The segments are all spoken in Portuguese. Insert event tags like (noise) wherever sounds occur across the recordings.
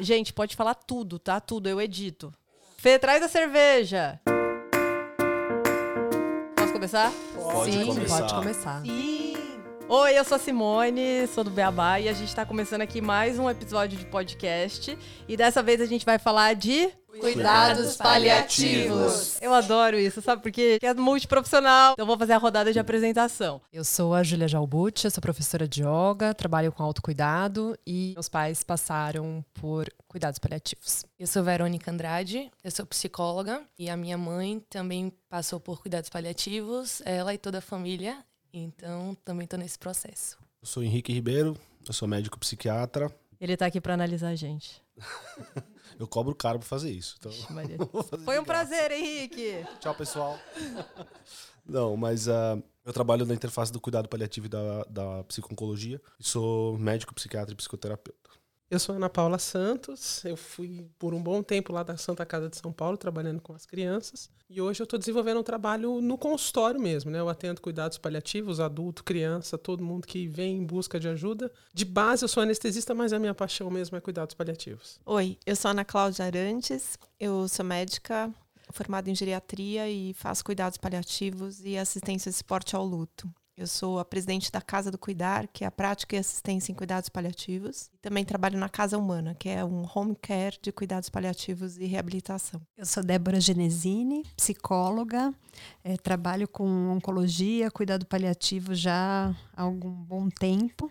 Gente, pode falar tudo, tá? Tudo, eu edito. Fê, traz a cerveja. Posso começar? Pode Sim, começar. pode começar. Oi, eu sou a Simone, sou do Beabá e a gente tá começando aqui mais um episódio de podcast. E dessa vez a gente vai falar de. Cuidados paliativos. Eu adoro isso, sabe? Porque é multiprofissional. Então vou fazer a rodada de apresentação. Eu sou a Júlia Jalbucci, eu sou professora de yoga, trabalho com autocuidado e meus pais passaram por cuidados paliativos. Eu sou Verônica Andrade, eu sou psicóloga e a minha mãe também passou por cuidados paliativos, ela e toda a família, então também estou nesse processo. Eu sou Henrique Ribeiro, eu sou médico psiquiatra. Ele tá aqui pra analisar a gente. (laughs) Eu cobro caro pra fazer isso. Então, (laughs) fazer Foi um prazer, Henrique. Tchau, pessoal. Não, mas ah, eu trabalho na interface do cuidado paliativo e da, da psiconcologia. E sou médico, psiquiatra e psicoterapeuta. Eu sou Ana Paula Santos, eu fui por um bom tempo lá da Santa Casa de São Paulo trabalhando com as crianças e hoje eu estou desenvolvendo um trabalho no consultório mesmo, né? Eu atendo cuidados paliativos, adulto, criança, todo mundo que vem em busca de ajuda. De base eu sou anestesista, mas a minha paixão mesmo é cuidados paliativos. Oi, eu sou Ana Cláudia Arantes, eu sou médica formada em geriatria e faço cuidados paliativos e assistência de suporte ao luto. Eu sou a presidente da Casa do Cuidar, que é a prática e assistência em cuidados paliativos. E também trabalho na Casa Humana, que é um home care de cuidados paliativos e reabilitação. Eu sou Débora Genesini, psicóloga, eh, trabalho com oncologia, cuidado paliativo já há algum bom tempo.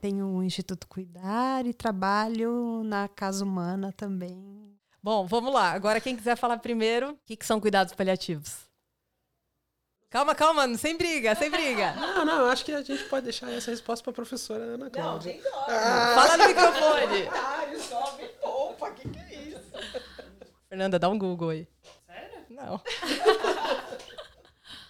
Tenho o Instituto Cuidar e trabalho na Casa Humana também. Bom, vamos lá. Agora, quem quiser falar primeiro, o que, que são cuidados paliativos? Calma, calma, sem briga, sem briga. (laughs) Não, não, eu acho que a gente pode deixar essa resposta para a professora Ana Cláudia. Fala no microfone. (laughs) Fernanda, dá um Google aí. Sério? Não. (laughs)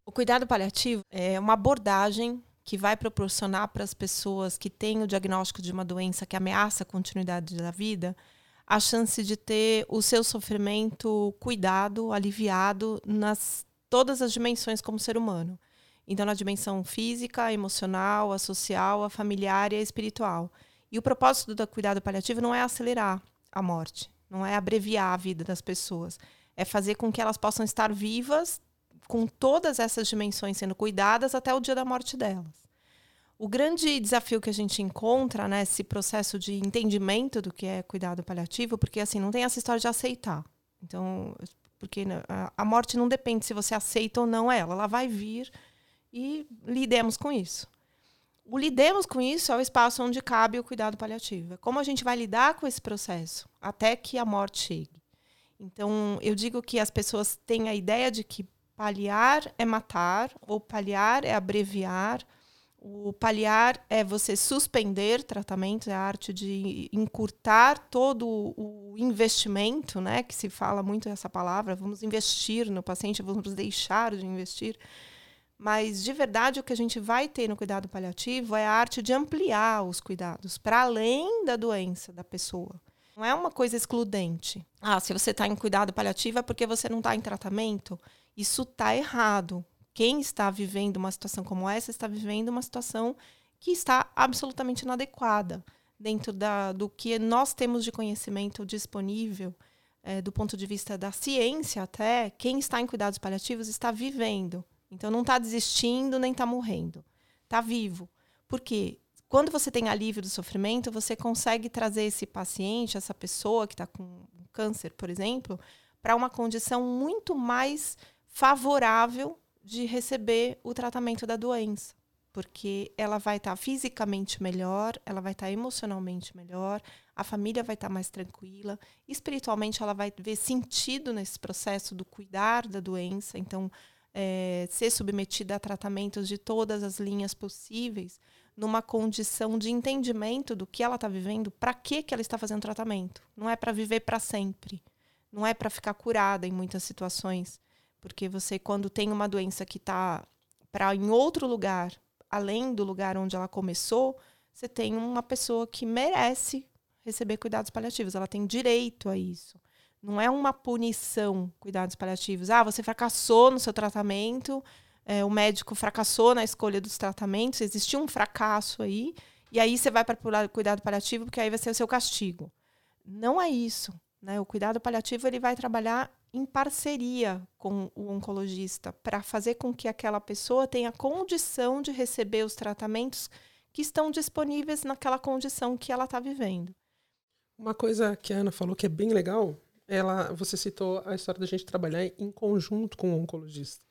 O cuidado paliativo é uma abordagem que vai proporcionar para as pessoas que têm o diagnóstico de uma doença que ameaça a continuidade da vida a chance de ter o seu sofrimento cuidado, aliviado nas todas as dimensões como ser humano. Então, na dimensão física, emocional, a social, a familiar e a espiritual. E o propósito do cuidado paliativo não é acelerar a morte, não é abreviar a vida das pessoas, é fazer com que elas possam estar vivas com todas essas dimensões sendo cuidadas até o dia da morte delas. O grande desafio que a gente encontra nesse processo de entendimento do que é cuidado paliativo, porque assim, não tem essa história de aceitar. Então, porque né, a- morte não depende se você aceita ou não ela, ela vai vir e lidemos com isso. O lidemos com isso é o espaço onde cabe o cuidado paliativo. É como a gente vai lidar com esse processo até que a morte chegue. Então, eu digo que as pessoas têm a ideia de que paliar é matar, ou paliar é abreviar. O paliar é você suspender tratamentos, é a arte de encurtar todo o investimento, né? Que se fala muito essa palavra, vamos investir no paciente, vamos deixar de investir. Mas, de verdade, o que a gente vai ter no cuidado paliativo é a arte de ampliar os cuidados para além da doença da pessoa. Não é uma coisa excludente. Ah, se você está em cuidado paliativo é porque você não está em tratamento. Isso está errado. Quem está vivendo uma situação como essa está vivendo uma situação que está absolutamente inadequada dentro da, do que nós temos de conhecimento disponível, eh, do ponto de vista da ciência até, quem está em cuidados paliativos está vivendo. Então não está desistindo nem está morrendo. Está vivo. Por quê? Quando você tem alívio do sofrimento, você consegue trazer esse paciente, essa pessoa que está com câncer, por exemplo, para uma condição muito mais favorável de receber o tratamento da doença. Porque ela vai estar fisicamente melhor, ela vai estar emocionalmente melhor, a família vai estar mais tranquila, espiritualmente ela vai ver sentido nesse processo do cuidar da doença. Então, é, ser submetida a tratamentos de todas as linhas possíveis, numa condição de entendimento do que ela está vivendo, para que, que ela está fazendo tratamento. Não é para viver para sempre. Não é para ficar curada em muitas situações. Porque você, quando tem uma doença que está para em outro lugar, além do lugar onde ela começou, você tem uma pessoa que merece receber cuidados paliativos. Ela tem direito a isso. Não é uma punição, cuidados paliativos. Ah, você fracassou no seu tratamento, é, o médico fracassou na escolha dos tratamentos, existiu um fracasso aí, e aí você vai para o cuidado paliativo, porque aí vai ser o seu castigo. não é isso. Né? O cuidado paliativo ele vai trabalhar em parceria com o oncologista para fazer com que aquela pessoa tenha condição de receber os tratamentos que estão disponíveis naquela condição que ela está vivendo. Uma coisa que a Ana falou que é bem legal, ela, você citou a história da gente trabalhar em conjunto com o oncologista.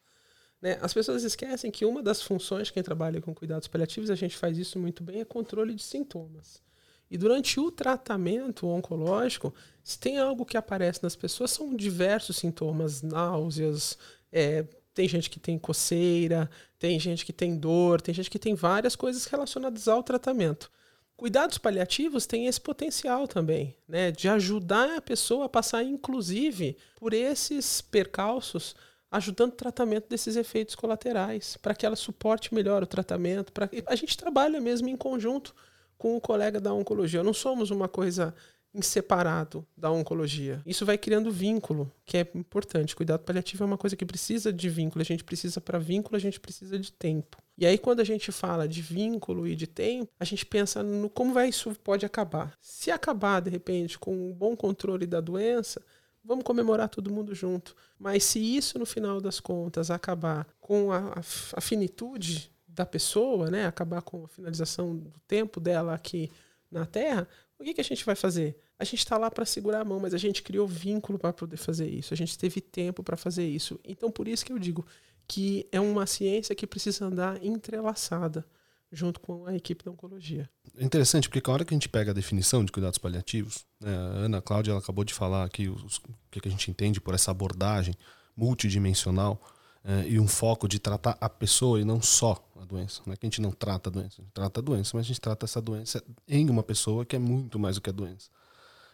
Né? As pessoas esquecem que uma das funções quem trabalha com cuidados paliativos, a gente faz isso muito bem, é controle de sintomas. E durante o tratamento oncológico, se tem algo que aparece nas pessoas, são diversos sintomas, náuseas, é, tem gente que tem coceira, tem gente que tem dor, tem gente que tem várias coisas relacionadas ao tratamento. Cuidados paliativos têm esse potencial também, né, de ajudar a pessoa a passar, inclusive, por esses percalços, ajudando o tratamento desses efeitos colaterais, para que ela suporte melhor o tratamento. Pra... A gente trabalha mesmo em conjunto com o colega da oncologia. Não somos uma coisa separado da oncologia. Isso vai criando vínculo, que é importante. Cuidado paliativo é uma coisa que precisa de vínculo. A gente precisa para vínculo, a gente precisa de tempo. E aí quando a gente fala de vínculo e de tempo, a gente pensa no como vai isso pode acabar. Se acabar de repente com um bom controle da doença, vamos comemorar todo mundo junto. Mas se isso no final das contas acabar com a, a, a finitude da pessoa, né, acabar com a finalização do tempo dela aqui na Terra, o que, que a gente vai fazer? A gente está lá para segurar a mão, mas a gente criou vínculo para poder fazer isso. A gente teve tempo para fazer isso. Então, por isso que eu digo que é uma ciência que precisa andar entrelaçada junto com a equipe da oncologia. Interessante, porque a hora que a gente pega a definição de cuidados paliativos, né, a Ana Cláudia ela acabou de falar aqui os, o que a gente entende por essa abordagem multidimensional é, e um foco de tratar a pessoa e não só a doença. Não é que a gente não trata a doença, a gente trata a doença, mas a gente trata essa doença em uma pessoa que é muito mais do que a doença.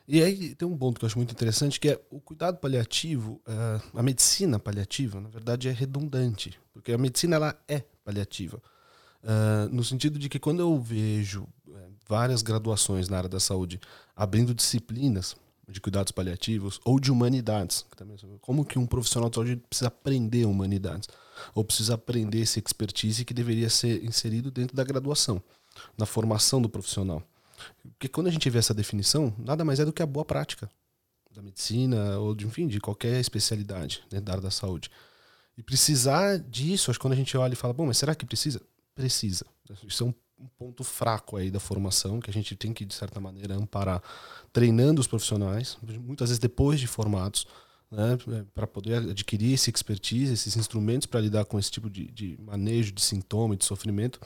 E aí tem um ponto que eu acho muito interessante, que é o cuidado paliativo, é, a medicina paliativa, na verdade, é redundante, porque a medicina ela é paliativa. Uh, no sentido de que quando eu vejo várias graduações na área da saúde abrindo disciplinas de cuidados paliativos ou de humanidades. Como que um profissional de saúde precisa aprender humanidades? Ou precisa aprender esse expertise que deveria ser inserido dentro da graduação, na formação do profissional. Porque quando a gente vê essa definição, nada mais é do que a boa prática da medicina ou de, enfim, de qualquer especialidade dentro da área da saúde. E precisar disso, acho que quando a gente olha e fala, bom, mas será que precisa? Precisa. Isso é um um ponto fraco aí da formação que a gente tem que de certa maneira amparar treinando os profissionais muitas vezes depois de formados né, para poder adquirir esse expertise esses instrumentos para lidar com esse tipo de, de manejo de sintoma e de sofrimento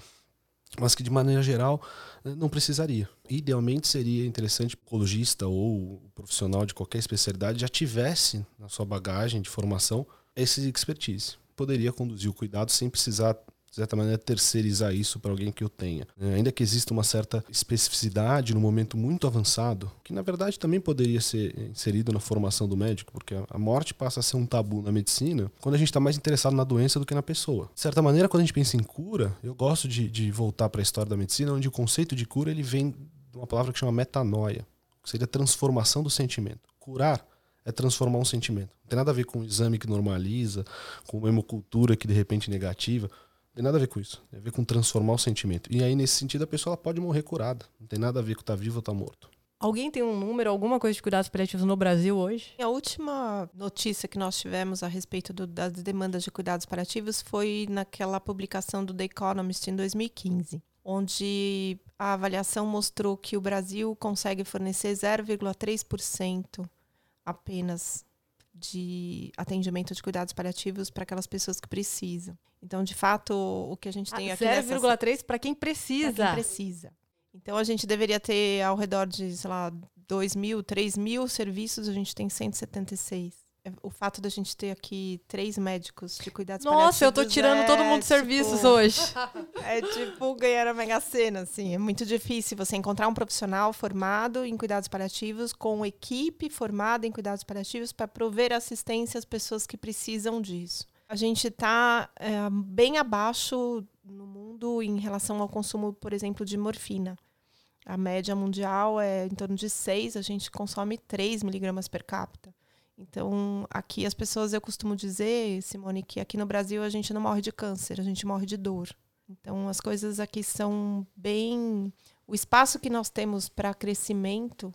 mas que de maneira geral não precisaria. Idealmente seria interessante o oncologista ou o profissional de qualquer especialidade já tivesse na sua bagagem de formação esse expertise. Poderia conduzir o cuidado sem precisar de certa maneira, terceirizar isso para alguém que eu tenha. É, ainda que exista uma certa especificidade no momento muito avançado, que na verdade também poderia ser inserido na formação do médico, porque a morte passa a ser um tabu na medicina quando a gente está mais interessado na doença do que na pessoa. De certa maneira, quando a gente pensa em cura, eu gosto de, de voltar para a história da medicina, onde o conceito de cura ele vem de uma palavra que chama metanoia, que seria transformação do sentimento. Curar é transformar um sentimento. Não tem nada a ver com o exame que normaliza, com uma hemocultura que de repente é negativa tem nada a ver com isso. Tem a ver com transformar o sentimento. E aí, nesse sentido, a pessoa pode morrer curada. Não tem nada a ver com estar tá vivo ou estar tá morto. Alguém tem um número, alguma coisa de cuidados paliativos no Brasil hoje? A última notícia que nós tivemos a respeito do, das demandas de cuidados paliativos foi naquela publicação do The Economist em 2015, onde a avaliação mostrou que o Brasil consegue fornecer 0,3% apenas de atendimento de cuidados paliativos para aquelas pessoas que precisam. Então, de fato, o que a gente tem ah, aqui. 0,3 para quem precisa. Pra quem precisa. Então, a gente deveria ter ao redor de, sei lá, 2 mil, 3 mil serviços, a gente tem 176. É, o fato da gente ter aqui três médicos de cuidados Nossa, eu tô tirando é, todo mundo de tipo, serviços hoje. (laughs) É tipo ganhar a Mega Sena, assim. É muito difícil você encontrar um profissional formado em cuidados paliativos com equipe formada em cuidados paliativos para prover assistência às pessoas que precisam disso. A gente está é, bem abaixo no mundo em relação ao consumo, por exemplo, de morfina. A média mundial é em torno de 6, a gente consome 3 miligramas per capita. Então, aqui as pessoas, eu costumo dizer, Simone, que aqui no Brasil a gente não morre de câncer, a gente morre de dor. Então, as coisas aqui são bem. O espaço que nós temos para crescimento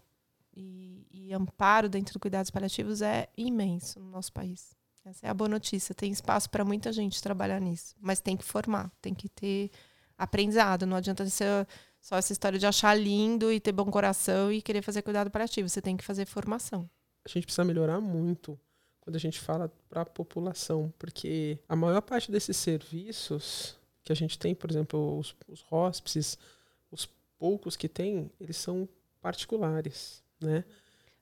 e, e amparo dentro do cuidados paliativos é imenso no nosso país. Essa é a boa notícia. Tem espaço para muita gente trabalhar nisso, mas tem que formar, tem que ter aprendizado. Não adianta ser só essa história de achar lindo e ter bom coração e querer fazer cuidado paliativo. Você tem que fazer formação. A gente precisa melhorar muito quando a gente fala para a população, porque a maior parte desses serviços que a gente tem, por exemplo, os, os os poucos que tem, eles são particulares, né?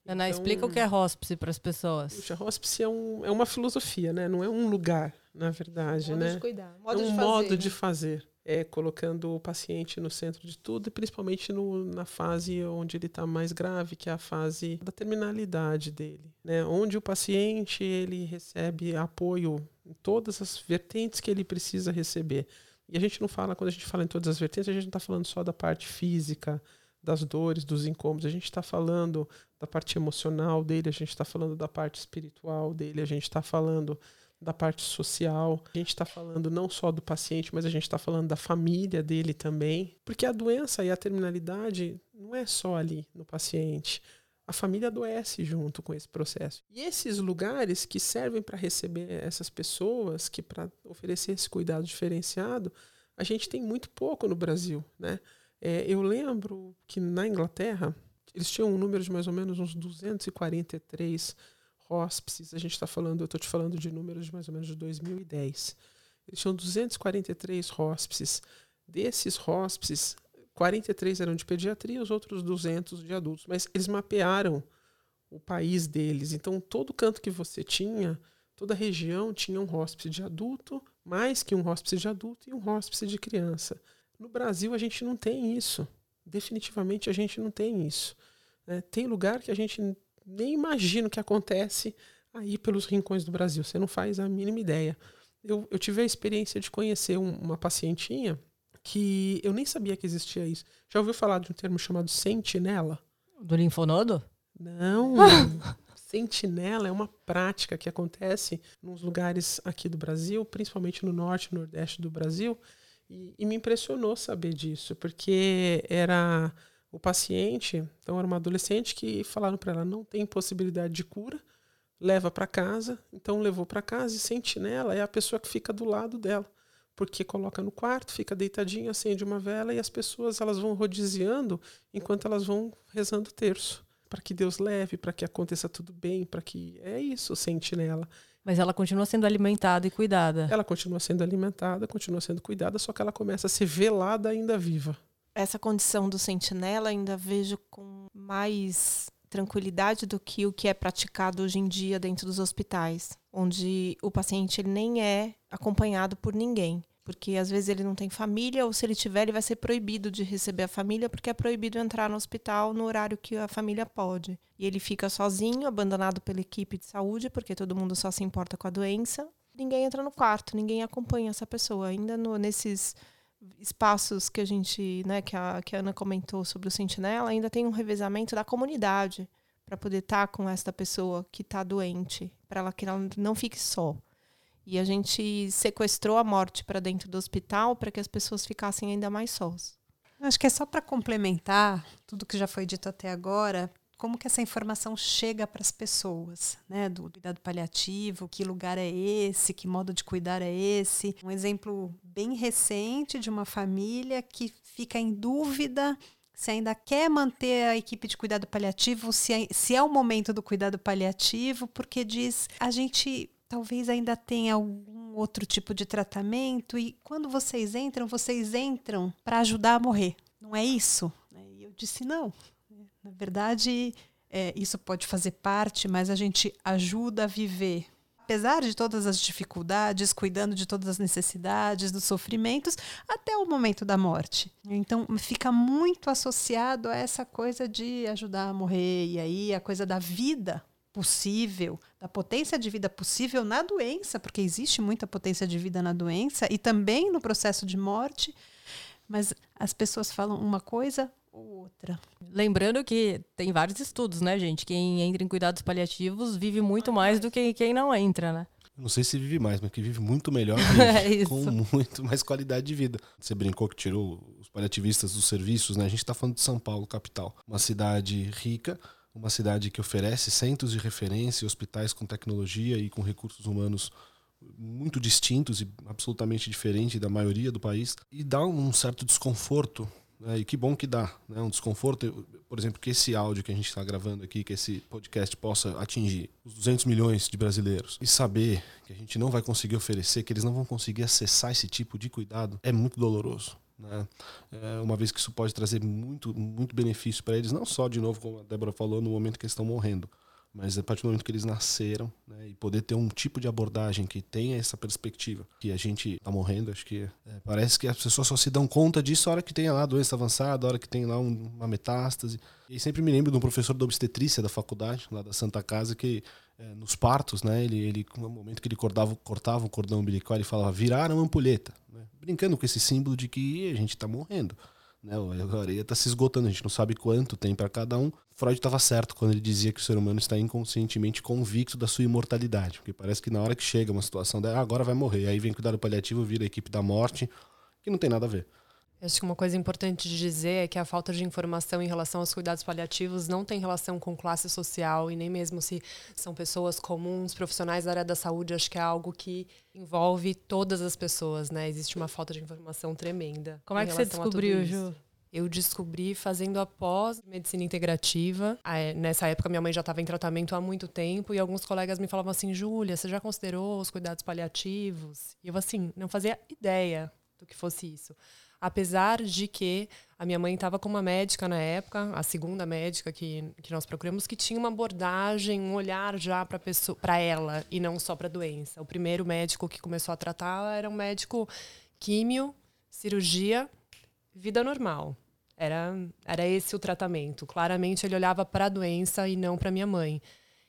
Ana, então, explica o que é hospice para as pessoas. Puxa, hospice é, um, é uma filosofia, né? Não é um lugar, na verdade, modo né? De cuidar. Modo é um de modo fazer, de né? fazer. É colocando o paciente no centro de tudo e principalmente no, na fase onde ele está mais grave, que é a fase da terminalidade dele, né? Onde o paciente ele recebe apoio em todas as vertentes que ele precisa receber. E a gente não fala, quando a gente fala em todas as vertentes, a gente não está falando só da parte física, das dores, dos incômodos. A gente está falando da parte emocional dele, a gente está falando da parte espiritual dele, a gente está falando da parte social. A gente está falando não só do paciente, mas a gente está falando da família dele também. Porque a doença e a terminalidade não é só ali no paciente. A família adoece junto com esse processo. E esses lugares que servem para receber essas pessoas, que para oferecer esse cuidado diferenciado, a gente tem muito pouco no Brasil, né? É, eu lembro que na Inglaterra eles tinham um número de mais ou menos uns 243 hóspices. A gente está falando, eu estou te falando de números de mais ou menos de 2010. Eles tinham 243 hóspices. Desses hóspices, 43 eram de pediatria, os outros 200 de adultos. Mas eles mapearam o país deles. Então, todo canto que você tinha, toda região tinha um hóspice de adulto, mais que um hóspice de adulto e um hóspice de criança. No Brasil, a gente não tem isso. Definitivamente, a gente não tem isso. É, tem lugar que a gente nem imagina o que acontece aí pelos rincões do Brasil. Você não faz a mínima ideia. Eu, eu tive a experiência de conhecer um, uma pacientinha que eu nem sabia que existia isso. Já ouviu falar de um termo chamado sentinela? Do linfonodo? Não. (laughs) sentinela é uma prática que acontece nos lugares aqui do Brasil, principalmente no norte e nordeste do Brasil, e, e me impressionou saber disso, porque era o paciente, então era uma adolescente que falaram para ela não tem possibilidade de cura, leva para casa, então levou para casa e sentinela é a pessoa que fica do lado dela, porque coloca no quarto, fica deitadinha, acende uma vela e as pessoas elas vão rodiziando enquanto elas vão rezando o terço, para que Deus leve, para que aconteça tudo bem, para que é isso, sentinela. Mas ela continua sendo alimentada e cuidada. Ela continua sendo alimentada, continua sendo cuidada, só que ela começa a ser velada ainda viva essa condição do sentinela ainda vejo com mais tranquilidade do que o que é praticado hoje em dia dentro dos hospitais, onde o paciente ele nem é acompanhado por ninguém, porque às vezes ele não tem família ou se ele tiver ele vai ser proibido de receber a família porque é proibido entrar no hospital no horário que a família pode. E ele fica sozinho, abandonado pela equipe de saúde, porque todo mundo só se importa com a doença. Ninguém entra no quarto, ninguém acompanha essa pessoa. Ainda no, nesses espaços que a gente, né, que a, que a Ana comentou sobre o sentinela, ainda tem um revezamento da comunidade para poder estar tá com esta pessoa que está doente, para ela que ela não fique só. E a gente sequestrou a morte para dentro do hospital para que as pessoas ficassem ainda mais sós. Acho que é só para complementar tudo que já foi dito até agora, como que essa informação chega para as pessoas, né? Do cuidado paliativo, que lugar é esse, que modo de cuidar é esse. Um exemplo bem recente de uma família que fica em dúvida se ainda quer manter a equipe de cuidado paliativo, se é, se é o momento do cuidado paliativo, porque diz a gente talvez ainda tenha algum outro tipo de tratamento e quando vocês entram, vocês entram para ajudar a morrer. Não é isso? E eu disse não. Na verdade, é, isso pode fazer parte, mas a gente ajuda a viver. Apesar de todas as dificuldades, cuidando de todas as necessidades, dos sofrimentos, até o momento da morte. Então, fica muito associado a essa coisa de ajudar a morrer, e aí a coisa da vida possível, da potência de vida possível na doença, porque existe muita potência de vida na doença e também no processo de morte. Mas as pessoas falam uma coisa, ou outra. Lembrando que tem vários estudos, né, gente? Quem entra em cuidados paliativos vive muito mais do que quem não entra, né? Não sei se vive mais, mas que vive muito melhor, (laughs) é com muito mais qualidade de vida. Você brincou que tirou os paliativistas dos serviços, né? A gente está falando de São Paulo, capital. Uma cidade rica, uma cidade que oferece centros de referência, hospitais com tecnologia e com recursos humanos muito distintos e absolutamente diferentes da maioria do país, e dá um certo desconforto né? E que bom que dá, né? Um desconforto, por exemplo, que esse áudio que a gente está gravando aqui, que esse podcast possa atingir os 200 milhões de brasileiros e saber que a gente não vai conseguir oferecer, que eles não vão conseguir acessar esse tipo de cuidado, é muito doloroso. Né? É, uma vez que isso pode trazer muito, muito benefício para eles, não só, de novo, como a Débora falou, no momento que eles estão morrendo, mas a partir do momento que eles nasceram né, e poder ter um tipo de abordagem que tenha essa perspectiva que a gente está morrendo acho que é, parece que as pessoas só se dão conta disso a hora que tem lá doença avançada a hora que tem lá um, uma metástase e sempre me lembro de um professor da obstetrícia da faculdade lá da Santa Casa que é, nos partos né ele ele no momento que ele cortava cortava o cordão umbilical ele falava viraram ampulheta né, brincando com esse símbolo de que a gente está morrendo né? A areia está se esgotando, a gente não sabe quanto tem para cada um. Freud estava certo quando ele dizia que o ser humano está inconscientemente convicto da sua imortalidade, porque parece que na hora que chega uma situação, ah, agora vai morrer, aí vem cuidado paliativo, vira a equipe da morte, que não tem nada a ver. Acho que uma coisa importante de dizer é que a falta de informação em relação aos cuidados paliativos não tem relação com classe social e nem mesmo se são pessoas comuns, profissionais da área da saúde. Acho que é algo que envolve todas as pessoas, né? Existe uma falta de informação tremenda. Como é que você descobriu, Ju? Eu descobri fazendo a pós medicina integrativa. Nessa época, minha mãe já estava em tratamento há muito tempo e alguns colegas me falavam assim: Júlia, você já considerou os cuidados paliativos? E eu, assim, não fazia ideia do que fosse isso. Apesar de que a minha mãe estava com uma médica na época, a segunda médica que, que nós procuramos, que tinha uma abordagem, um olhar já para ela e não só para a doença. O primeiro médico que começou a tratar era um médico químio, cirurgia, vida normal. Era, era esse o tratamento. Claramente ele olhava para a doença e não para minha mãe.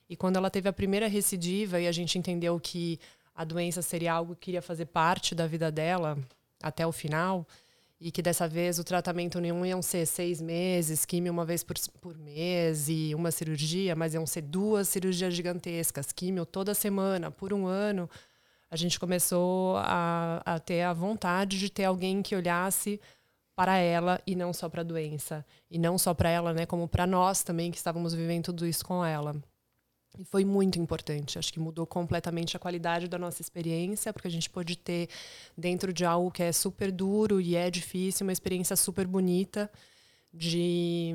E quando ela teve a primeira recidiva e a gente entendeu que a doença seria algo que iria fazer parte da vida dela até o final, e que dessa vez o tratamento nenhum iam ser seis meses, químio uma vez por, por mês e uma cirurgia, mas iam ser duas cirurgias gigantescas, químio toda semana, por um ano. A gente começou a, a ter a vontade de ter alguém que olhasse para ela e não só para a doença. E não só para ela, né, como para nós também que estávamos vivendo tudo isso com ela. E foi muito importante. Acho que mudou completamente a qualidade da nossa experiência, porque a gente pôde ter, dentro de algo que é super duro e é difícil, uma experiência super bonita de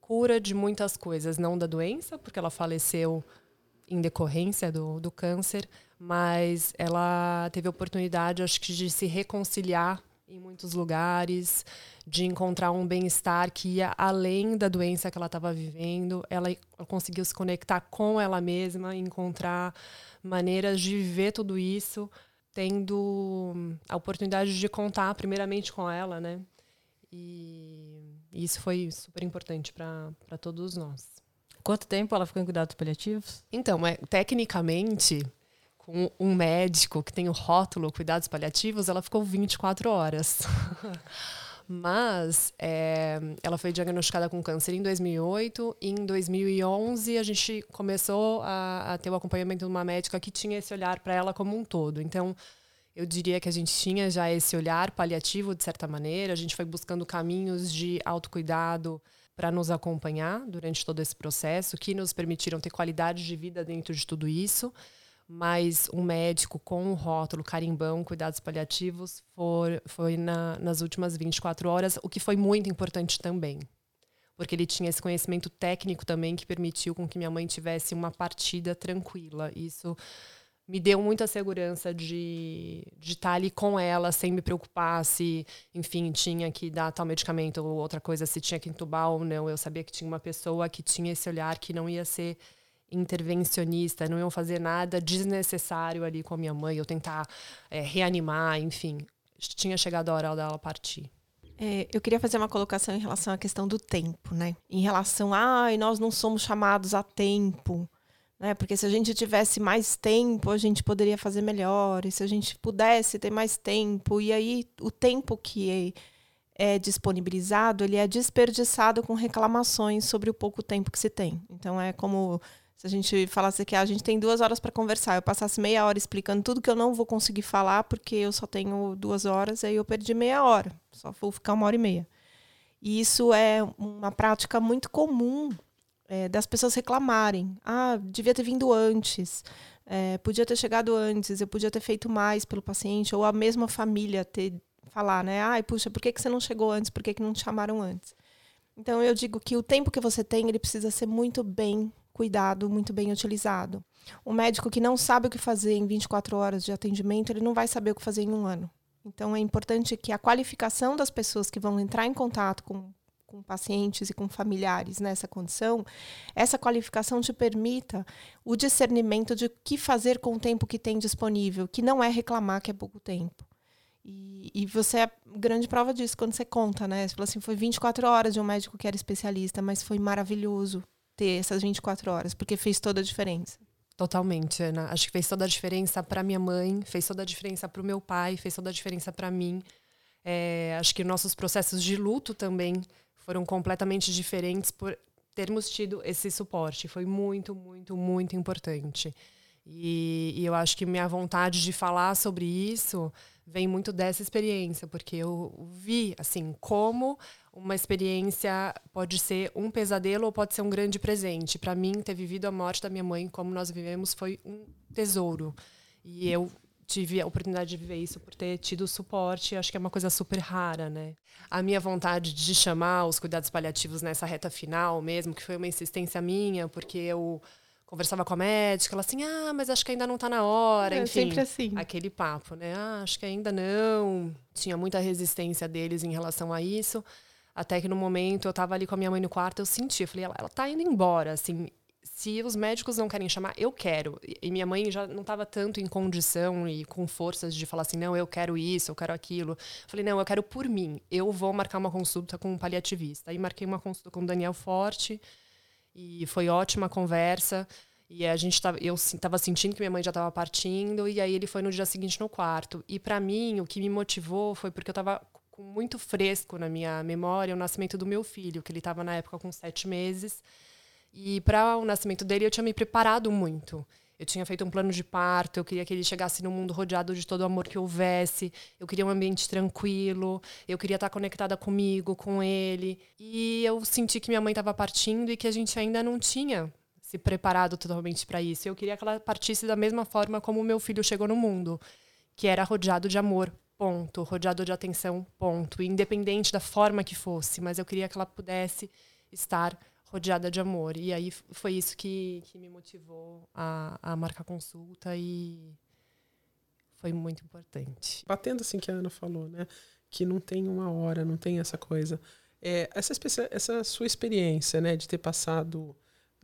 cura de muitas coisas. Não da doença, porque ela faleceu em decorrência do, do câncer, mas ela teve a oportunidade, acho que, de se reconciliar em muitos lugares, de encontrar um bem-estar que ia além da doença que ela estava vivendo. Ela conseguiu se conectar com ela mesma, encontrar maneiras de viver tudo isso, tendo a oportunidade de contar primeiramente com ela, né? E isso foi super importante para todos nós. Quanto tempo ela ficou em cuidados paliativos? Então, é, tecnicamente, com um médico que tem o rótulo cuidados paliativos, ela ficou 24 horas. (laughs) Mas é, ela foi diagnosticada com câncer em 2008. E em 2011, a gente começou a, a ter o acompanhamento de uma médica que tinha esse olhar para ela como um todo. Então, eu diria que a gente tinha já esse olhar paliativo, de certa maneira. A gente foi buscando caminhos de autocuidado para nos acompanhar durante todo esse processo, que nos permitiram ter qualidade de vida dentro de tudo isso mas um médico com o rótulo carimbão cuidados paliativos for, foi na, nas últimas 24 horas, o que foi muito importante também. Porque ele tinha esse conhecimento técnico também que permitiu com que minha mãe tivesse uma partida tranquila. Isso me deu muita segurança de, de estar ali com ela, sem me preocupar se, enfim, tinha que dar tal medicamento ou outra coisa, se tinha que entubar ou não. Eu sabia que tinha uma pessoa que tinha esse olhar que não ia ser intervencionista, não iam fazer nada desnecessário ali com a minha mãe, eu tentar é, reanimar, enfim. Tinha chegado a hora dela partir. É, eu queria fazer uma colocação em relação à questão do tempo, né? Em relação a, ah, nós não somos chamados a tempo, né? Porque se a gente tivesse mais tempo, a gente poderia fazer melhor. E se a gente pudesse ter mais tempo, e aí o tempo que é, é disponibilizado, ele é desperdiçado com reclamações sobre o pouco tempo que se tem. Então é como se a gente falasse que ah, a gente tem duas horas para conversar, eu passasse meia hora explicando tudo que eu não vou conseguir falar porque eu só tenho duas horas, aí eu perdi meia hora, só vou ficar uma hora e meia. E isso é uma prática muito comum é, das pessoas reclamarem. Ah, devia ter vindo antes. É, podia ter chegado antes, eu podia ter feito mais pelo paciente, ou a mesma família ter falar, né? Ai, puxa, por que, que você não chegou antes? Por que, que não te chamaram antes? Então eu digo que o tempo que você tem, ele precisa ser muito bem cuidado, muito bem utilizado. O médico que não sabe o que fazer em 24 horas de atendimento, ele não vai saber o que fazer em um ano. Então é importante que a qualificação das pessoas que vão entrar em contato com, com pacientes e com familiares nessa condição, essa qualificação te permita o discernimento de o que fazer com o tempo que tem disponível, que não é reclamar que é pouco tempo. E, e, você é grande prova disso quando você conta, né? Você fala assim, foi 24 horas de um médico que era especialista, mas foi maravilhoso ter essas 24 horas, porque fez toda a diferença. Totalmente, Ana. Acho que fez toda a diferença para minha mãe, fez toda a diferença para o meu pai, fez toda a diferença para mim. É, acho que nossos processos de luto também foram completamente diferentes por termos tido esse suporte. Foi muito, muito, muito importante. E, e eu acho que minha vontade de falar sobre isso vem muito dessa experiência, porque eu vi, assim, como uma experiência pode ser um pesadelo ou pode ser um grande presente. Para mim, ter vivido a morte da minha mãe como nós vivemos foi um tesouro. E eu tive a oportunidade de viver isso por ter tido suporte, acho que é uma coisa super rara, né? A minha vontade de chamar os cuidados paliativos nessa reta final mesmo, que foi uma insistência minha, porque eu conversava com a médica, ela assim, ah, mas acho que ainda não está na hora, é, enfim. sempre assim. Aquele papo, né? Ah, acho que ainda não. Tinha muita resistência deles em relação a isso. Até que no momento eu estava ali com a minha mãe no quarto, eu senti, eu falei, ela, ela tá indo embora, assim, se os médicos não querem chamar, eu quero. E minha mãe já não estava tanto em condição e com forças de falar assim, não, eu quero isso, eu quero aquilo. Falei, não, eu quero por mim. Eu vou marcar uma consulta com um paliativista. Aí marquei uma consulta com o Daniel Forte, e foi ótima a conversa. E a gente tava, eu estava sentindo que minha mãe já estava partindo, e aí ele foi no dia seguinte no quarto. E para mim, o que me motivou foi porque eu estava muito fresco na minha memória o nascimento do meu filho, que ele estava na época com sete meses. E para o nascimento dele, eu tinha me preparado muito. Eu tinha feito um plano de parto, eu queria que ele chegasse no mundo rodeado de todo o amor que houvesse, eu queria um ambiente tranquilo, eu queria estar conectada comigo, com ele. E eu senti que minha mãe estava partindo e que a gente ainda não tinha se preparado totalmente para isso. Eu queria que ela partisse da mesma forma como o meu filho chegou no mundo, que era rodeado de amor, ponto, rodeado de atenção, ponto, independente da forma que fosse, mas eu queria que ela pudesse estar rodeada de amor. E aí foi isso que, que me motivou a, a marcar consulta e foi muito importante. Batendo assim que a Ana falou, né? Que não tem uma hora, não tem essa coisa. É, essa, essa sua experiência, né, de ter passado,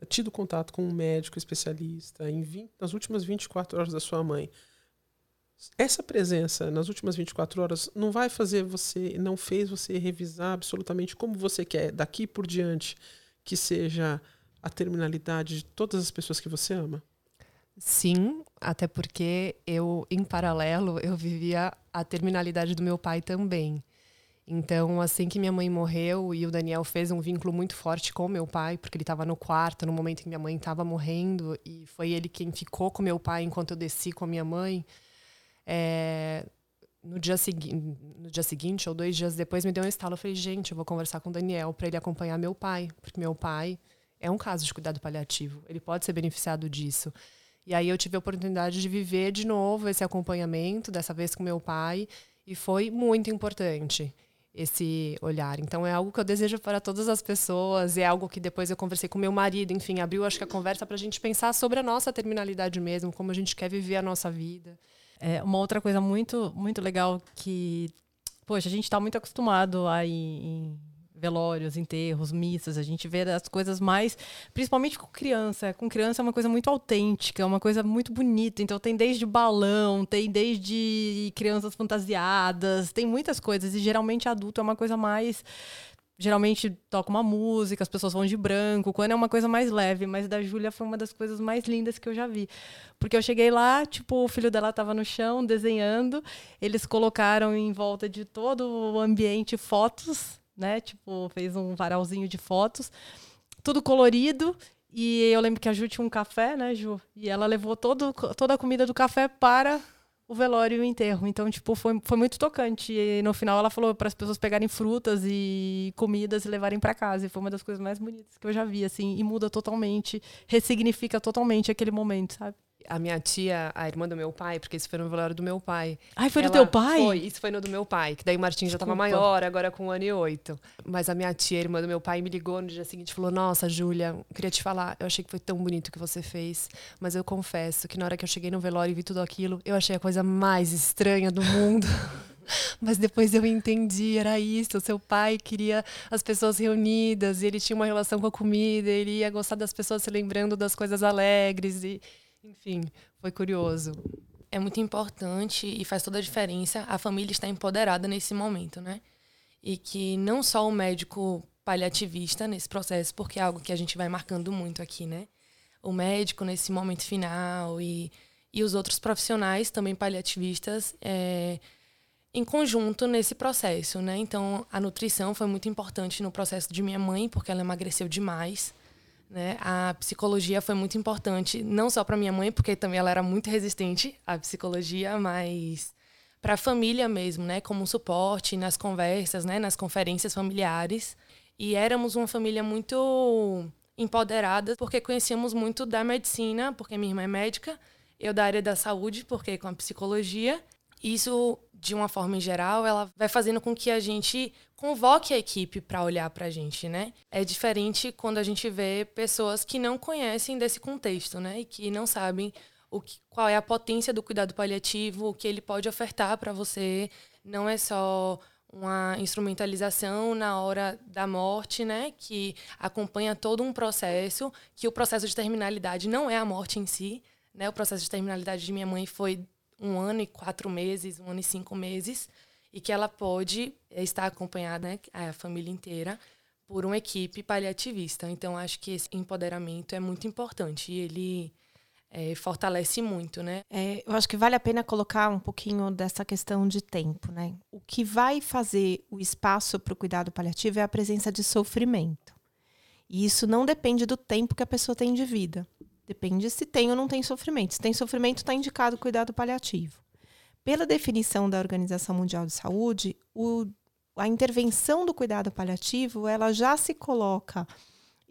tido contato com um médico especialista em 20, nas últimas 24 horas da sua mãe, essa presença nas últimas 24 horas não vai fazer você, não fez você revisar absolutamente como você quer daqui por diante que seja a terminalidade de todas as pessoas que você ama? Sim, até porque eu, em paralelo, eu vivia a terminalidade do meu pai também. Então, assim que minha mãe morreu e o Daniel fez um vínculo muito forte com meu pai, porque ele estava no quarto no momento em que minha mãe estava morrendo e foi ele quem ficou com meu pai enquanto eu desci com a minha mãe. É, no dia, no dia seguinte, ou dois dias depois, me deu um estalo. Eu falei, gente, eu vou conversar com o Daniel para ele acompanhar meu pai, porque meu pai é um caso de cuidado paliativo. Ele pode ser beneficiado disso. E aí eu tive a oportunidade de viver de novo esse acompanhamento, dessa vez com meu pai, e foi muito importante esse olhar. Então é algo que eu desejo para todas as pessoas, é algo que depois eu conversei com meu marido, enfim, abriu acho que a conversa para a gente pensar sobre a nossa terminalidade mesmo, como a gente quer viver a nossa vida. É uma outra coisa muito, muito legal que, poxa, a gente está muito acostumado a ir em velórios, enterros, missas, a gente vê as coisas mais, principalmente com criança. Com criança é uma coisa muito autêntica, é uma coisa muito bonita. Então tem desde balão, tem desde crianças fantasiadas, tem muitas coisas e geralmente adulto é uma coisa mais geralmente toca uma música, as pessoas vão de branco, quando é uma coisa mais leve, mas da Júlia foi uma das coisas mais lindas que eu já vi. Porque eu cheguei lá, tipo, o filho dela estava no chão desenhando, eles colocaram em volta de todo o ambiente fotos, né? Tipo, fez um varalzinho de fotos, tudo colorido. E eu lembro que a Ju tinha um café, né, Ju? E ela levou todo, toda a comida do café para o velório e o enterro. Então, tipo, foi, foi muito tocante. E no final ela falou para as pessoas pegarem frutas e comidas e levarem para casa. E foi uma das coisas mais bonitas que eu já vi, assim. E muda totalmente, ressignifica totalmente aquele momento, sabe? A minha tia, a irmã do meu pai, porque isso foi no velório do meu pai. Ai, foi do teu pai? Foi, isso foi no do meu pai, que daí o Martim já tava maior, agora com um ano e oito. Mas a minha tia, a irmã do meu pai, me ligou no dia seguinte e falou: Nossa, Júlia, queria te falar, eu achei que foi tão bonito o que você fez, mas eu confesso que na hora que eu cheguei no velório e vi tudo aquilo, eu achei a coisa mais estranha do mundo. (laughs) Mas depois eu entendi, era isso. Seu pai queria as pessoas reunidas, e ele tinha uma relação com a comida, ele ia gostar das pessoas se lembrando das coisas alegres. E enfim, foi curioso. É muito importante e faz toda a diferença a família estar empoderada nesse momento, né? E que não só o médico paliativista nesse processo, porque é algo que a gente vai marcando muito aqui, né? O médico nesse momento final e, e os outros profissionais também paliativistas é, em conjunto nesse processo, né? Então, a nutrição foi muito importante no processo de minha mãe, porque ela emagreceu demais. Né? A psicologia foi muito importante, não só para minha mãe, porque também ela era muito resistente à psicologia, mas para a família mesmo, né? Como um suporte nas conversas, né? Nas conferências familiares. E éramos uma família muito empoderada, porque conhecíamos muito da medicina, porque minha irmã é médica, eu da área da saúde, porque com a psicologia. Isso de uma forma em geral, ela vai fazendo com que a gente convoque a equipe para olhar para a gente, né? É diferente quando a gente vê pessoas que não conhecem desse contexto, né? E que não sabem o que, qual é a potência do cuidado paliativo, o que ele pode ofertar para você. Não é só uma instrumentalização na hora da morte, né, que acompanha todo um processo, que o processo de terminalidade não é a morte em si, né? O processo de terminalidade de minha mãe foi um ano e quatro meses, um ano e cinco meses, e que ela pode eh, estar acompanhada, né, a família inteira, por uma equipe paliativista. Então, acho que esse empoderamento é muito importante e ele é, fortalece muito, né? É, eu acho que vale a pena colocar um pouquinho dessa questão de tempo, né? O que vai fazer o espaço para o cuidado paliativo é a presença de sofrimento. E isso não depende do tempo que a pessoa tem de vida. Depende se tem ou não tem sofrimento. Se tem sofrimento, está indicado cuidado paliativo. Pela definição da Organização Mundial de Saúde, o, a intervenção do cuidado paliativo ela já se coloca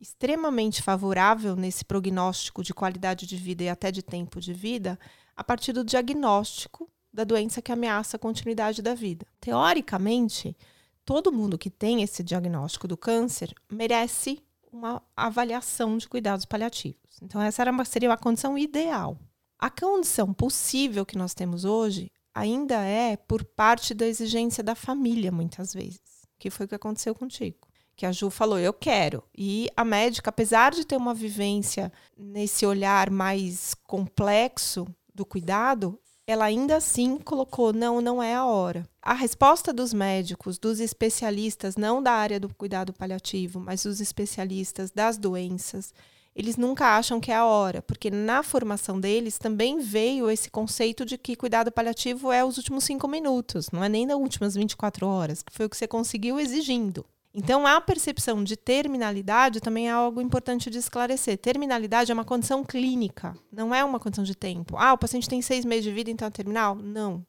extremamente favorável nesse prognóstico de qualidade de vida e até de tempo de vida a partir do diagnóstico da doença que ameaça a continuidade da vida. Teoricamente, todo mundo que tem esse diagnóstico do câncer merece uma avaliação de cuidados paliativos. Então, essa era uma, seria a condição ideal. A condição possível que nós temos hoje ainda é por parte da exigência da família, muitas vezes, que foi o que aconteceu contigo. Que a Ju falou, eu quero. E a médica, apesar de ter uma vivência nesse olhar mais complexo do cuidado, ela ainda assim colocou: não, não é a hora. A resposta dos médicos, dos especialistas, não da área do cuidado paliativo, mas dos especialistas das doenças, eles nunca acham que é a hora, porque na formação deles também veio esse conceito de que cuidado paliativo é os últimos cinco minutos, não é nem nas últimas 24 horas, que foi o que você conseguiu exigindo. Então, a percepção de terminalidade também é algo importante de esclarecer. Terminalidade é uma condição clínica, não é uma condição de tempo. Ah, o paciente tem seis meses de vida, então é terminal? Não.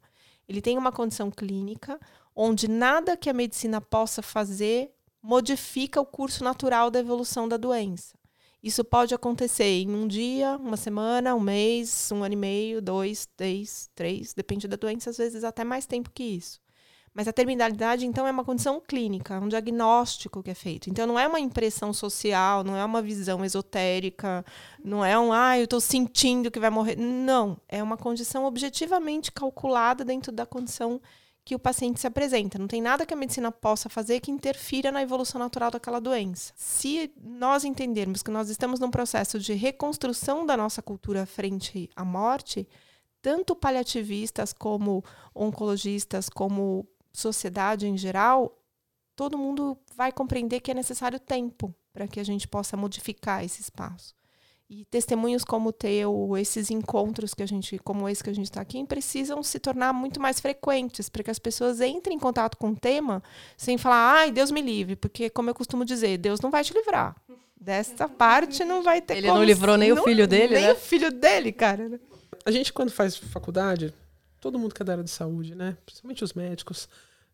Ele tem uma condição clínica onde nada que a medicina possa fazer modifica o curso natural da evolução da doença. Isso pode acontecer em um dia, uma semana, um mês, um ano e meio, dois, três, três, depende da doença, às vezes até mais tempo que isso. Mas a terminalidade, então, é uma condição clínica, um diagnóstico que é feito. Então, não é uma impressão social, não é uma visão esotérica, não é um, ah, eu estou sentindo que vai morrer. Não, é uma condição objetivamente calculada dentro da condição que o paciente se apresenta. Não tem nada que a medicina possa fazer que interfira na evolução natural daquela doença. Se nós entendermos que nós estamos num processo de reconstrução da nossa cultura frente à morte, tanto paliativistas como oncologistas, como sociedade em geral, todo mundo vai compreender que é necessário tempo para que a gente possa modificar esse espaço. E testemunhos como o teu, esses encontros que a gente, como esse que a gente está aqui, precisam se tornar muito mais frequentes, para que as pessoas entrem em contato com o tema sem falar, ai, Deus me livre, porque, como eu costumo dizer, Deus não vai te livrar. Dessa (laughs) parte não vai ter Ele como, não livrou nem não, o filho dele, nem né? o filho dele, cara. A gente, quando faz faculdade, todo mundo que é da área de saúde, né? Principalmente os médicos.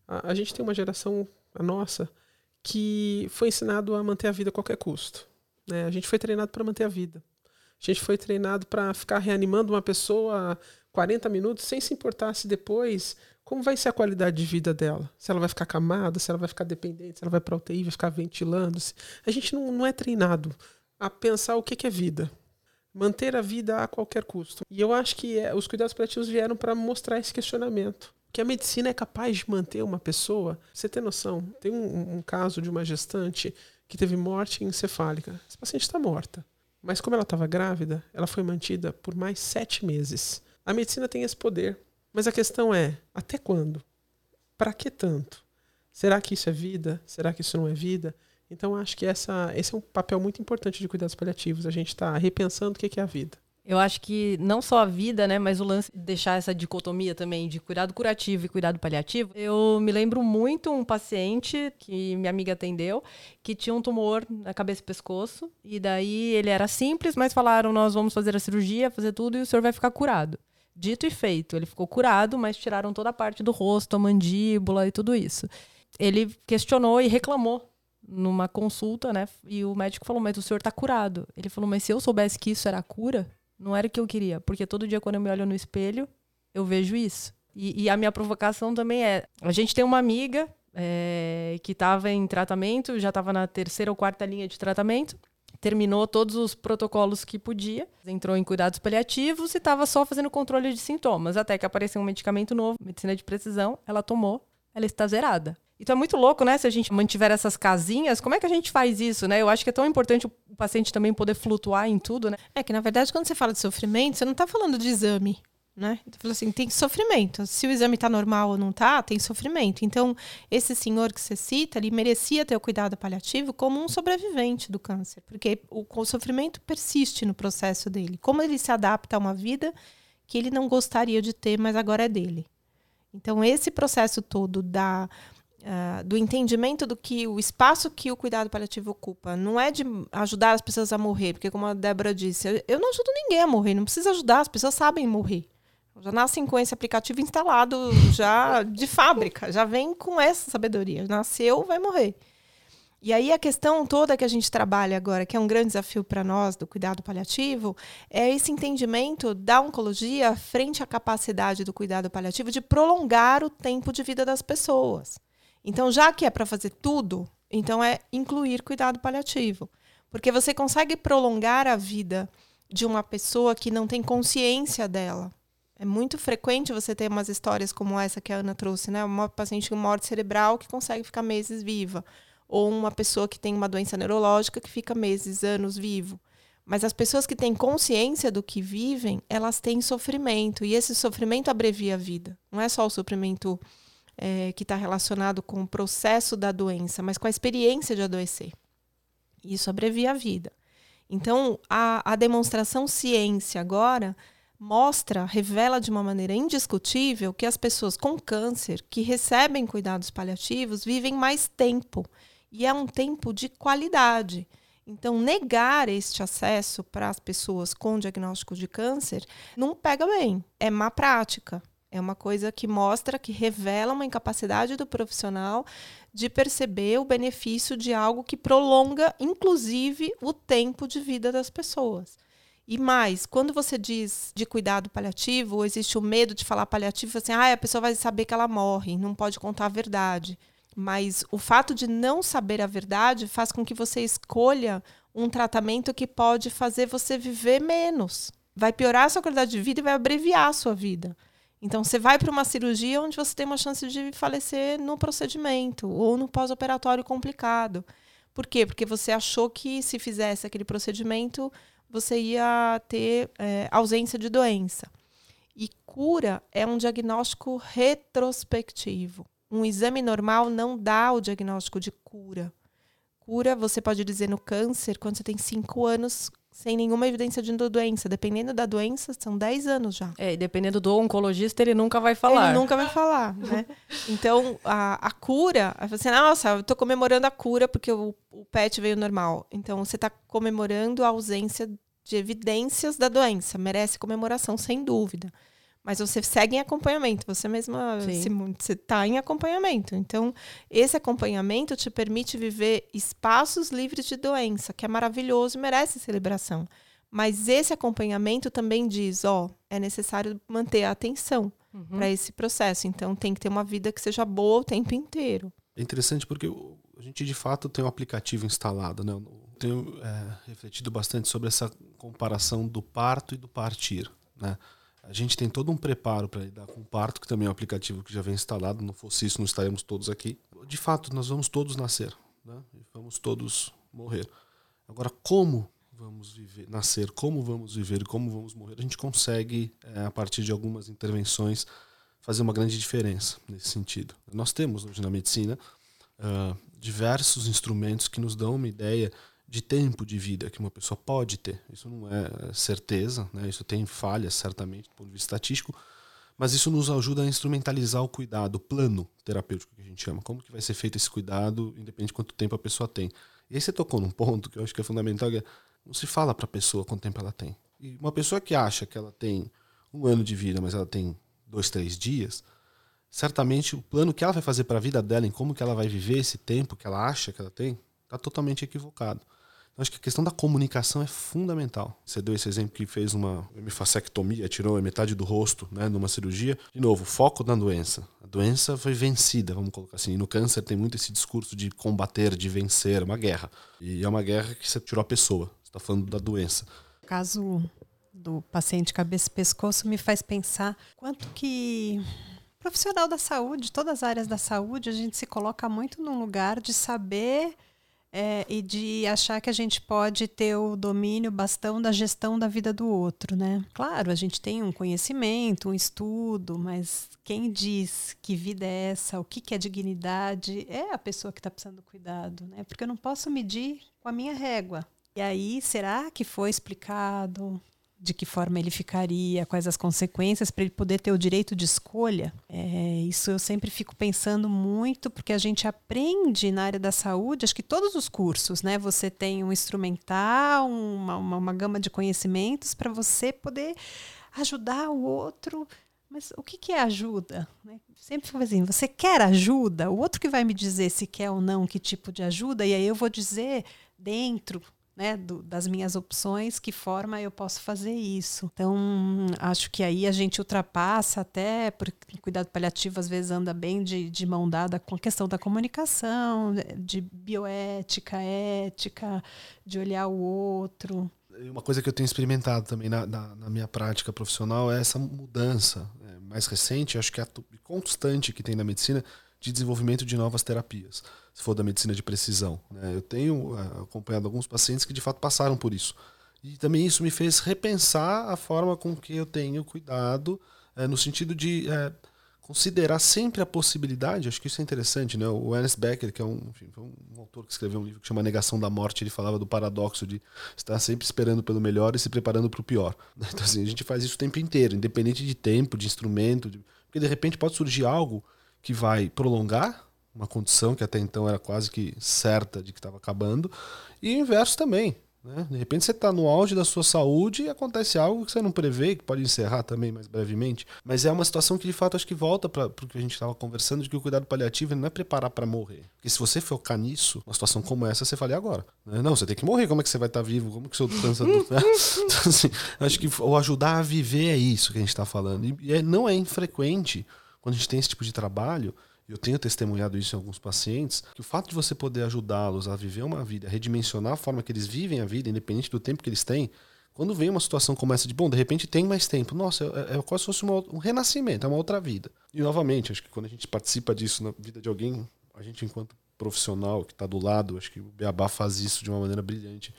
A, a gente tem uma geração, a nossa, que foi ensinado a manter a vida a qualquer custo. Né? A gente foi treinado para manter a vida. A gente foi treinado para ficar reanimando uma pessoa 40 minutos sem se importar se depois como vai ser a qualidade de vida dela? Se ela vai ficar camada, se ela vai ficar dependente, se ela vai para UTI, vai ficar ventilando. -se. A gente não, não é treinado a pensar o que, que é vida. Manter a vida a qualquer custo. E eu acho que é, os cuidados paliativos vieram para mostrar esse questionamento. Que a medicina é capaz de manter uma pessoa. Você tem noção? Tem um, um caso de uma gestante que teve morte encefálica. Essa paciente está morta. Mas como ela estava grávida, ela foi mantida por mais sete meses. A medicina tem esse poder. Mas a questão é: até quando? Para que tanto? Será que isso é vida? Será que isso não é vida? Então, acho que essa, esse é um papel muito importante de cuidados paliativos. A gente está repensando o que é a vida. Eu acho que não só a vida, né, mas o lance de deixar essa dicotomia também de cuidado curativo e cuidado paliativo. Eu me lembro muito um paciente que minha amiga atendeu, que tinha um tumor na cabeça e pescoço, e daí ele era simples, mas falaram: "Nós vamos fazer a cirurgia, fazer tudo e o senhor vai ficar curado". Dito e feito, ele ficou curado, mas tiraram toda a parte do rosto, a mandíbula e tudo isso. Ele questionou e reclamou numa consulta, né? E o médico falou: Mas o senhor tá curado. Ele falou: Mas se eu soubesse que isso era cura, não era o que eu queria. Porque todo dia, quando eu me olho no espelho, eu vejo isso. E, e a minha provocação também é: a gente tem uma amiga é, que estava em tratamento, já estava na terceira ou quarta linha de tratamento terminou todos os protocolos que podia, entrou em cuidados paliativos e estava só fazendo controle de sintomas, até que apareceu um medicamento novo, medicina de precisão, ela tomou, ela está zerada. Então é muito louco, né? Se a gente mantiver essas casinhas, como é que a gente faz isso, né? Eu acho que é tão importante o paciente também poder flutuar em tudo, né? É que, na verdade, quando você fala de sofrimento, você não está falando de exame né? Então, assim, tem sofrimento. Se o exame está normal ou não está, tem sofrimento. Então, esse senhor que você cita, ele merecia ter o cuidado paliativo como um sobrevivente do câncer, porque o, o sofrimento persiste no processo dele. Como ele se adapta a uma vida que ele não gostaria de ter, mas agora é dele. Então, esse processo todo da Uh, do entendimento do que o espaço que o cuidado paliativo ocupa não é de ajudar as pessoas a morrer, porque como a Débora disse, eu não ajudo ninguém a morrer, não precisa ajudar, as pessoas sabem morrer. Já nascem com esse aplicativo instalado já de fábrica, já vem com essa sabedoria. Nasceu, vai morrer. E aí a questão toda que a gente trabalha agora, que é um grande desafio para nós do cuidado paliativo, é esse entendimento da oncologia frente à capacidade do cuidado paliativo de prolongar o tempo de vida das pessoas. Então, já que é para fazer tudo, então é incluir cuidado paliativo, porque você consegue prolongar a vida de uma pessoa que não tem consciência dela. É muito frequente você ter umas histórias como essa que a Ana trouxe, né? Uma paciente com morte cerebral que consegue ficar meses viva. Ou uma pessoa que tem uma doença neurológica que fica meses, anos vivo. Mas as pessoas que têm consciência do que vivem, elas têm sofrimento. E esse sofrimento abrevia a vida. Não é só o sofrimento é, que está relacionado com o processo da doença, mas com a experiência de adoecer. Isso abrevia a vida. Então, a, a demonstração ciência agora mostra, revela de uma maneira indiscutível que as pessoas com câncer que recebem cuidados paliativos vivem mais tempo e é um tempo de qualidade. Então, negar este acesso para as pessoas com diagnóstico de câncer não pega bem, é má prática. É uma coisa que mostra, que revela uma incapacidade do profissional de perceber o benefício de algo que prolonga, inclusive, o tempo de vida das pessoas. E mais, quando você diz de cuidado paliativo, existe o medo de falar paliativo, assim, ah, a pessoa vai saber que ela morre, não pode contar a verdade. Mas o fato de não saber a verdade faz com que você escolha um tratamento que pode fazer você viver menos. Vai piorar a sua qualidade de vida e vai abreviar a sua vida. Então, você vai para uma cirurgia onde você tem uma chance de falecer no procedimento ou no pós-operatório complicado. Por quê? Porque você achou que se fizesse aquele procedimento, você ia ter é, ausência de doença. E cura é um diagnóstico retrospectivo. Um exame normal não dá o diagnóstico de cura. Cura, você pode dizer no câncer, quando você tem cinco anos sem nenhuma evidência de doença. Dependendo da doença, são 10 anos já. É, e dependendo do oncologista, ele nunca vai falar. Ele nunca vai falar, né? (laughs) Então, a, a cura, você, nossa, eu estou comemorando a cura porque o, o PET veio normal. Então, você está comemorando a ausência de evidências da doença. Merece comemoração, sem dúvida. Mas você segue em acompanhamento. Você mesma você está em acompanhamento. Então, esse acompanhamento te permite viver espaços livres de doença, que é maravilhoso e merece celebração. Mas esse acompanhamento também diz, ó, é necessário manter a atenção Uhum. para esse processo. Então, tem que ter uma vida que seja boa o tempo inteiro. É interessante porque o- a gente de fato tem um aplicativo instalado, né? Eu tenho é, refletido bastante sobre essa comparação do parto e do partir, né? A gente tem todo um preparo para lidar com o parto, que também é um aplicativo que já vem instalado. Não fosse isso, não estaríamos todos aqui. De fato, nós vamos todos nascer, né? E vamos todos morrer. Agora, como vamos viver, nascer, como vamos viver como vamos morrer, a gente consegue, é, a partir de algumas intervenções, fazer uma grande diferença nesse sentido. Nós temos hoje na medicina ah, diversos instrumentos que nos dão uma ideia de tempo de vida que uma pessoa pode ter. Isso não é certeza, né? isso tem falhas, certamente, do ponto de vista estatístico, mas isso nos ajuda a instrumentalizar o cuidado, o plano terapêutico que a gente chama. Como que vai ser feito esse cuidado, independente de quanto tempo a pessoa tem. E aí você tocou num ponto que eu acho que é fundamental, que é, não se fala para a pessoa quanto tempo ela tem. E uma pessoa que acha que ela tem um ano de vida, mas ela tem dois, três dias, certamente o plano que ela vai fazer para a vida dela, em como que ela vai viver esse tempo que ela acha que ela tem, está totalmente equivocado. Então, acho que a questão da comunicação é fundamental. Você deu esse exemplo que fez uma hemifacectomia, tirou metade do rosto, né, numa cirurgia. De novo, foco na doença. A doença foi vencida, vamos colocar assim. E no câncer tem muito esse discurso de combater, de vencer, uma guerra. E é uma guerra que você tirou a pessoa. Você está falando da doença. O caso do paciente cabeça e pescoço me faz pensar quanto que profissional da saúde, todas as áreas da saúde, a gente se coloca muito num lugar de saber é, e de achar que a gente pode ter o domínio, bastão da gestão da vida do outro, né? Claro, a gente tem um conhecimento, um estudo, mas quem diz que vida é essa, o que, que é dignidade, é a pessoa que está precisando do cuidado, né? Porque eu não posso medir com a minha régua. E aí, será que foi explicado de que forma ele ficaria, quais as consequências para ele poder ter o direito de escolha? É, isso eu sempre fico pensando muito, porque a gente aprende na área da saúde, acho que todos os cursos, né? Você tem um instrumental, uma, uma, uma gama de conhecimentos para você poder ajudar o outro. Mas o que, que é ajuda? Né? Sempre fico assim, você quer ajuda? O outro que vai me dizer se quer ou não que tipo de ajuda, e aí eu vou dizer dentro né, do, das minhas opções, que forma eu posso fazer isso. Então, acho que aí a gente ultrapassa até, porque cuidado paliativo às vezes anda bem de, de mão dada com a questão da comunicação, de bioética, ética, de olhar o outro. Uma coisa que eu tenho experimentado também na, na, na minha prática profissional é essa mudança é, mais recente, acho que é a constante que tem na medicina de desenvolvimento de novas terapias, se for da medicina de precisão. né? Eu tenho ah, acompanhado alguns pacientes que de fato passaram por isso. E também isso me fez repensar a forma com que eu tenho cuidado, eh, no sentido de eh, considerar sempre a possibilidade, acho que isso é interessante, né? O Ernest Becker, que é um, enfim, um autor que escreveu um livro que chama Negação da Morte, ele falava do paradoxo de estar sempre esperando pelo melhor e se preparando para o pior. (laughs) Então assim, a gente faz isso o tempo inteiro, independente de tempo, de instrumento, de- porque de repente pode surgir algo que vai prolongar uma condição que até então era quase que certa de que estava acabando, e o inverso também. Né? De repente você está no auge da sua saúde e acontece algo que você não prevê, que pode encerrar também mais brevemente. Mas é uma situação que de fato acho que volta para o que a gente estava conversando, de que o cuidado paliativo não é preparar para morrer. Porque se você focar nisso, uma situação como essa, você fala, e agora? Né? Não, você tem que morrer, como é que você vai estar vivo? Como que seu câncer... né? (laughs) então, assim, acho que o ajudar a viver é isso que a gente está falando. E, é- não é infrequente quando a gente tem esse tipo de trabalho, eu tenho testemunhado isso em alguns pacientes, que o fato de você poder ajudá-los a viver uma vida, a redimensionar a forma que eles vivem a vida, independente do tempo que eles têm, quando vem uma situação como essa de, bom, de repente tem mais tempo, nossa, é, é quase se fosse uma, um renascimento, é uma outra vida. E novamente, acho que quando a gente participa disso na vida de alguém, a gente enquanto profissional que está do lado, acho que o Beabá faz isso de uma maneira brilhante.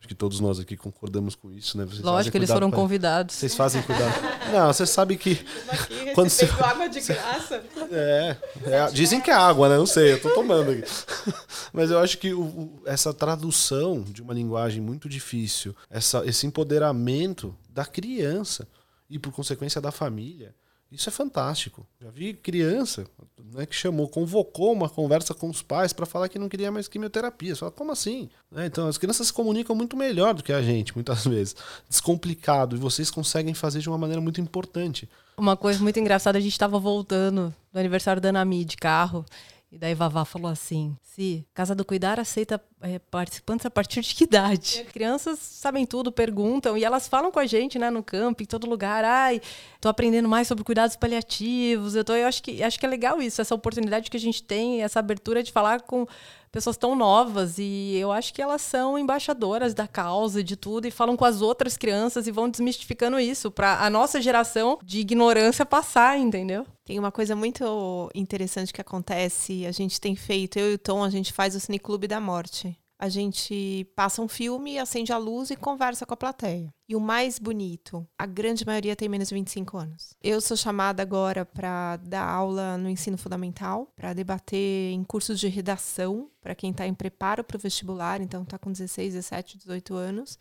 Acho que todos nós aqui concordamos com isso, né? Vocês Lógico, eles foram pra- convidados. Vocês fazem cuidado. (laughs) Não, você sabe que Aqui Quando você- água de graça. (laughs) é, é, dizem que é água, né? Não sei, eu tô tomando aqui. (laughs) Mas eu acho que o- o- essa tradução de uma linguagem muito difícil, essa, esse empoderamento da criança e, por consequência, da família, Isso é fantástico. Já vi criança né, que chamou, convocou uma conversa com os pais para falar que não queria mais quimioterapia. Fala, como assim? Né, então, as crianças se comunicam muito melhor do que a gente, muitas (laughs) vezes. Descomplicado. E vocês conseguem fazer de uma maneira muito importante. Uma coisa muito engraçada, a gente estava voltando do aniversário da Anami de carro. E daí Vavá falou assim: Se Casa do Cuidar aceita é, participantes a partir de que idade? As crianças sabem tudo, perguntam, e elas falam com a gente, né, no campo, em todo lugar. Ai, tô aprendendo mais sobre cuidados paliativos. Eu, tô, eu acho, que, acho que é legal isso, essa oportunidade que a gente tem, essa abertura de falar com pessoas tão novas e eu acho que elas são embaixadoras da causa de tudo e falam com as outras crianças e vão desmistificando isso para a nossa geração de ignorância passar, entendeu? Tem uma coisa muito interessante que acontece, a gente tem feito, eu e o Tom, a gente faz o Cineclube da Morte a gente passa um filme, acende a luz e conversa com a plateia. E o mais bonito, a grande maioria tem menos de 25 anos. Eu sou chamada agora para dar aula no ensino fundamental, para debater em cursos de redação, para quem está em preparo para o vestibular, então está com 16, 17, 18 anos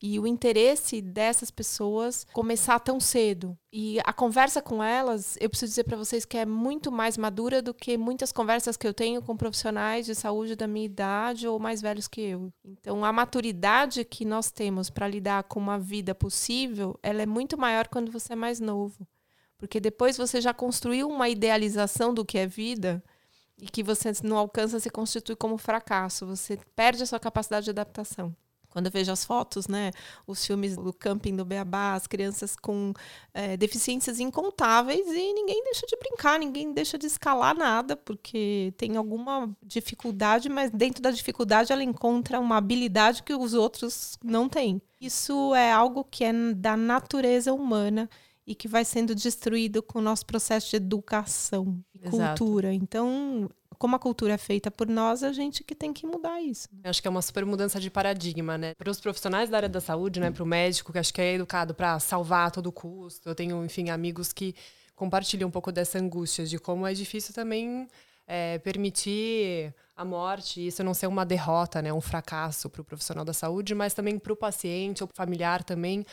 e o interesse dessas pessoas começar tão cedo. E a conversa com elas, eu preciso dizer para vocês que é muito mais madura do que muitas conversas que eu tenho com profissionais de saúde da minha idade ou mais velhos que eu. Então, a maturidade que nós temos para lidar com uma vida possível, ela é muito maior quando você é mais novo. Porque depois você já construiu uma idealização do que é vida e que você não alcança se constitui como fracasso. Você perde a sua capacidade de adaptação quando eu vejo as fotos, né, os filmes do camping do Beabá, as crianças com é, deficiências incontáveis e ninguém deixa de brincar, ninguém deixa de escalar nada, porque tem alguma dificuldade, mas dentro da dificuldade ela encontra uma habilidade que os outros não têm. Isso é algo que é da natureza humana e que vai sendo destruído com o nosso processo de educação e cultura. Então, como a cultura é feita por nós, a gente que tem que mudar isso. Eu acho que é uma super mudança de paradigma, né? Para os profissionais da área da saúde, né? Para o médico, que acho que é educado para salvar a todo custo. Eu tenho, enfim, amigos que compartilham um pouco dessa angústia de como é difícil também é, permitir a morte, isso não ser uma derrota, né? Um fracasso para o profissional da saúde, mas também para o paciente ou familiar também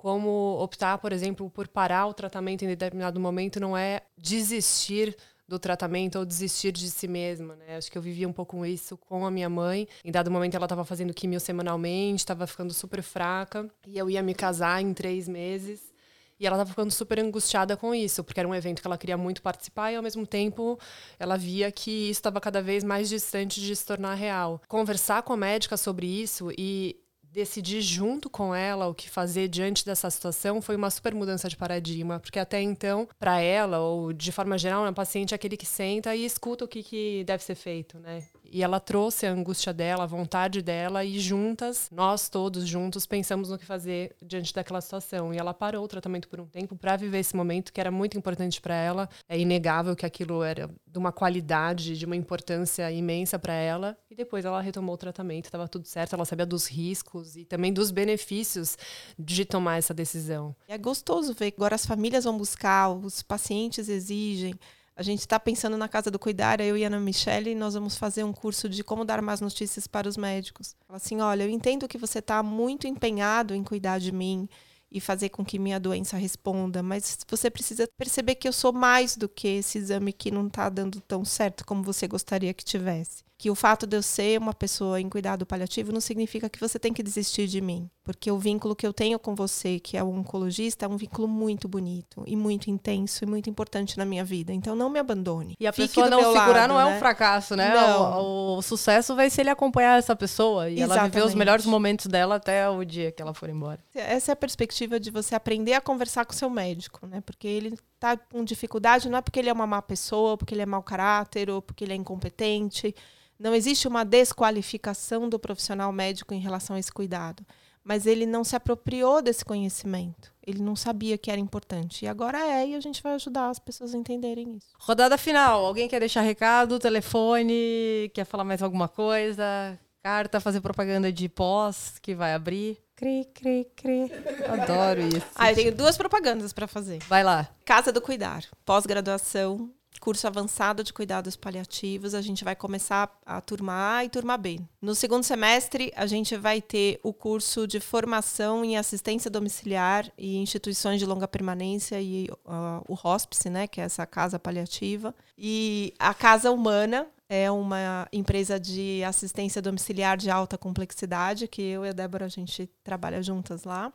como optar, por exemplo, por parar o tratamento em determinado momento não é desistir do tratamento ou desistir de si mesma, né? Acho que eu vivia um pouco isso com a minha mãe. Em dado momento ela estava fazendo quimio semanalmente, estava ficando super fraca e eu ia me casar em três meses. E ela estava ficando super angustiada com isso, porque era um evento que ela queria muito participar e, ao mesmo tempo, ela via que isso estava cada vez mais distante de se tornar real. Conversar com a médica sobre isso e decidir junto com ela o que fazer diante dessa situação foi uma super mudança de paradigma, porque até então, para ela, ou de forma geral, o paciente é aquele que senta e escuta o que, que deve ser feito, né? E ela trouxe a angústia dela, a vontade dela, e juntas, nós todos juntos, pensamos no que fazer diante daquela situação. E ela parou o tratamento por um tempo para viver esse momento que era muito importante para ela. É inegável que aquilo era de uma qualidade, de uma importância imensa para ela. E depois ela retomou o tratamento, estava tudo certo, ela sabia dos riscos e também dos benefícios de tomar essa decisão. É gostoso ver que agora as famílias vão buscar, os pacientes exigem. A gente está pensando na Casa do Cuidar, eu e Ana Michele, nós vamos fazer um curso de como dar mais notícias para os médicos. Fala assim, olha, eu entendo que você está muito empenhado em cuidar de mim e fazer com que minha doença responda, mas você precisa perceber que eu sou mais do que esse exame que não está dando tão certo como você gostaria que tivesse que o fato de eu ser uma pessoa em cuidado paliativo não significa que você tem que desistir de mim, porque o vínculo que eu tenho com você, que é o oncologista, é um vínculo muito bonito e muito intenso e muito importante na minha vida. Então não me abandone. E a Fique pessoa não segurar lado, não né? é um fracasso, né? Não. O, o, sucesso vai ser ele acompanhar essa pessoa e Exatamente. ela viver os melhores momentos dela até o dia que ela for embora. Essa é a perspectiva de você aprender a conversar com seu médico, né? Porque ele está com dificuldade não é porque ele é uma má pessoa, porque ele é mau caráter ou porque ele é incompetente não existe uma desqualificação do profissional médico em relação a esse cuidado, mas ele não se apropriou desse conhecimento. Ele não sabia que era importante. E agora é, e a gente vai ajudar as pessoas a entenderem isso. Rodada final. Alguém quer deixar recado, telefone, quer falar mais alguma coisa? Carta, fazer propaganda de pós que vai abrir? Cri, cri, cri. Adoro isso. Ah, eu tenho duas propagandas para fazer. Vai lá. Casa do Cuidar, pós-graduação curso avançado de cuidados paliativos. A gente vai começar a turma A e turma B. No segundo semestre, a gente vai ter o curso de formação em assistência domiciliar e instituições de longa permanência e uh, o hospice, né, que é essa casa paliativa. E a Casa Humana, é uma empresa de assistência domiciliar de alta complexidade, que eu e a Débora a gente trabalha juntas lá.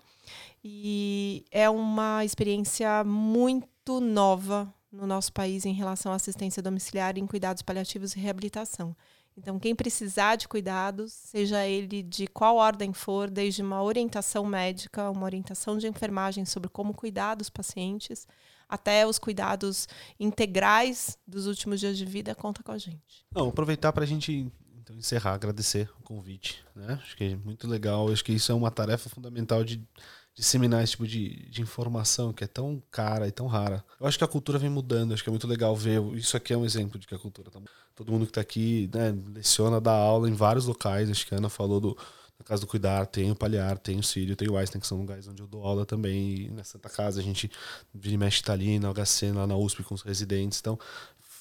E é uma experiência muito nova no nosso país em relação à assistência domiciliar em cuidados paliativos e reabilitação. Então, quem precisar de cuidados, seja ele de qual ordem for, desde uma orientação médica, uma orientação de enfermagem sobre como cuidar dos pacientes, até os cuidados integrais dos últimos dias de vida, conta com a gente. Não, aproveitar para a gente então, encerrar, agradecer o convite. Né? Acho que é muito legal, acho que isso é uma tarefa fundamental de disseminar esse tipo de, de informação que é tão cara e tão rara. Eu acho que a cultura vem mudando, acho que é muito legal ver. Isso aqui é um exemplo de que a cultura tá Todo mundo que está aqui né, leciona, dá aula em vários locais. Acho que a Ana falou do, na Casa do Cuidar, tem o Palhar, tem o Sírio, tem o Einstein, que são lugares onde eu dou aula também. E na Santa Casa a gente vira e mexe tá ali, na HC, lá na USP com os residentes. Então,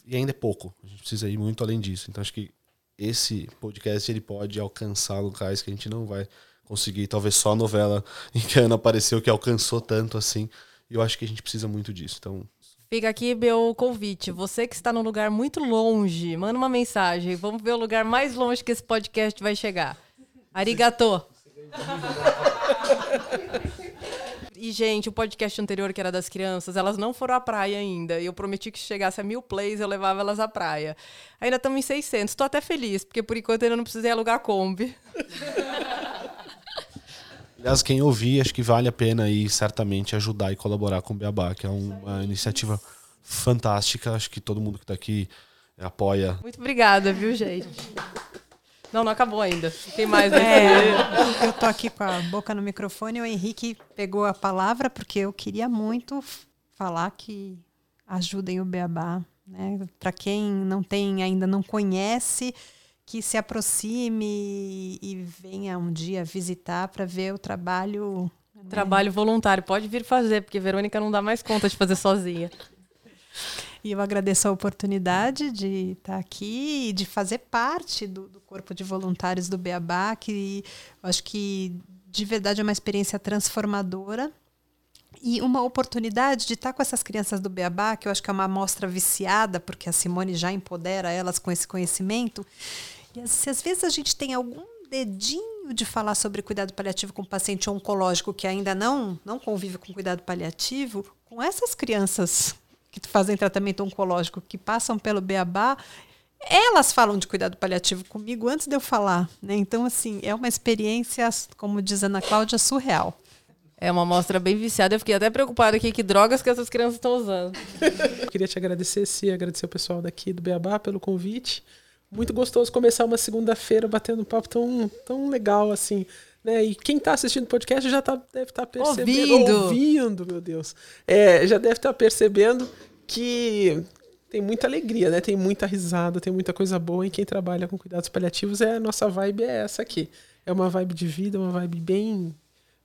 e ainda é pouco. A gente precisa ir muito além disso. Então acho que esse podcast ele pode alcançar locais que a gente não vai conseguir. Talvez só a novela (laughs) em que a Ana apareceu que alcançou tanto assim. E eu acho que a gente precisa muito disso. Então Fica aqui meu convite. Você que está num lugar muito longe, manda uma mensagem. Vamos ver o lugar mais longe que esse podcast vai chegar. Arigato. E, gente, o podcast anterior, que era das crianças, elas não foram à praia ainda. E eu prometi que chegasse a mil plays, eu levava elas à praia. Ainda estamos em 600. Estou até feliz, porque por enquanto ainda não precisei alugar Kombi. Aliás, quem ouvir, acho que vale a pena aí certamente ajudar e colaborar com o Beabá, que é uma iniciativa fantástica. Acho que todo mundo que está aqui apoia. Muito obrigada, viu, gente? Não, não acabou ainda. Tem mais. Né? É, eu tô aqui com a boca no microfone. O Henrique pegou a palavra porque eu queria muito falar que ajudem o Beabá. Né? Para quem não tem ainda não conhece, que se aproxime e venha um dia visitar para ver o trabalho. Né? Trabalho voluntário. Pode vir fazer, porque Verônica não dá mais conta de fazer sozinha. E eu agradeço a oportunidade de estar aqui e de fazer parte do, do corpo de voluntários do Beabá, que acho que de verdade é uma experiência transformadora e uma oportunidade de estar com essas crianças do Beabá, que eu acho que é uma amostra viciada, porque a Simone já empodera elas com esse conhecimento. E se às vezes a gente tem algum dedinho de falar sobre cuidado paliativo com paciente oncológico que ainda não, não convive com cuidado paliativo, com essas crianças que fazem tratamento oncológico, que passam pelo Beabá, elas falam de cuidado paliativo comigo antes de eu falar. Né? Então, assim, é uma experiência, como diz Ana Cláudia, surreal. É uma amostra bem viciada. Eu fiquei até preocupada aqui que drogas que essas crianças estão usando. Eu (laughs) queria te agradecer, Cia, agradecer o pessoal daqui do Beabá pelo convite. Muito gostoso começar uma segunda-feira batendo um papo tão, tão legal assim. Né? E quem está assistindo o podcast já tá, deve estar tá percebendo. Ouvindo. ouvindo, meu Deus. É, já deve estar tá percebendo que tem muita alegria, né? Tem muita risada, tem muita coisa boa. E quem trabalha com cuidados paliativos é a nossa vibe é essa aqui. É uma vibe de vida, uma vibe bem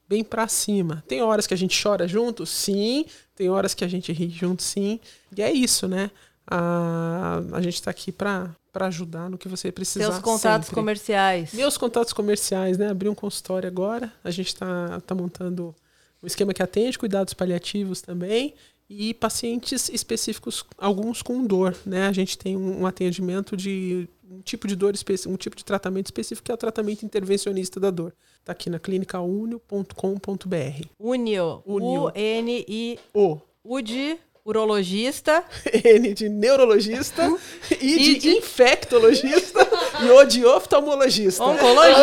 bem para cima. Tem horas que a gente chora junto, sim. Tem horas que a gente ri junto, sim. E é isso, né? A, a gente está aqui para para ajudar no que você precisar. Seus contatos sempre. comerciais. Meus contatos comerciais, né? Abri um consultório agora. A gente está tá montando um esquema que atende cuidados paliativos também e pacientes específicos, alguns com dor, né? A gente tem um, um atendimento de um tipo de dor um tipo de tratamento específico que é o tratamento intervencionista da dor. Está aqui na clínica unio.com.br. Unio. U-N-I-O. U de urologista. (laughs) N de neurologista. I (laughs) de, de infectologista. (laughs) e O de oftalmologista. Oncologista.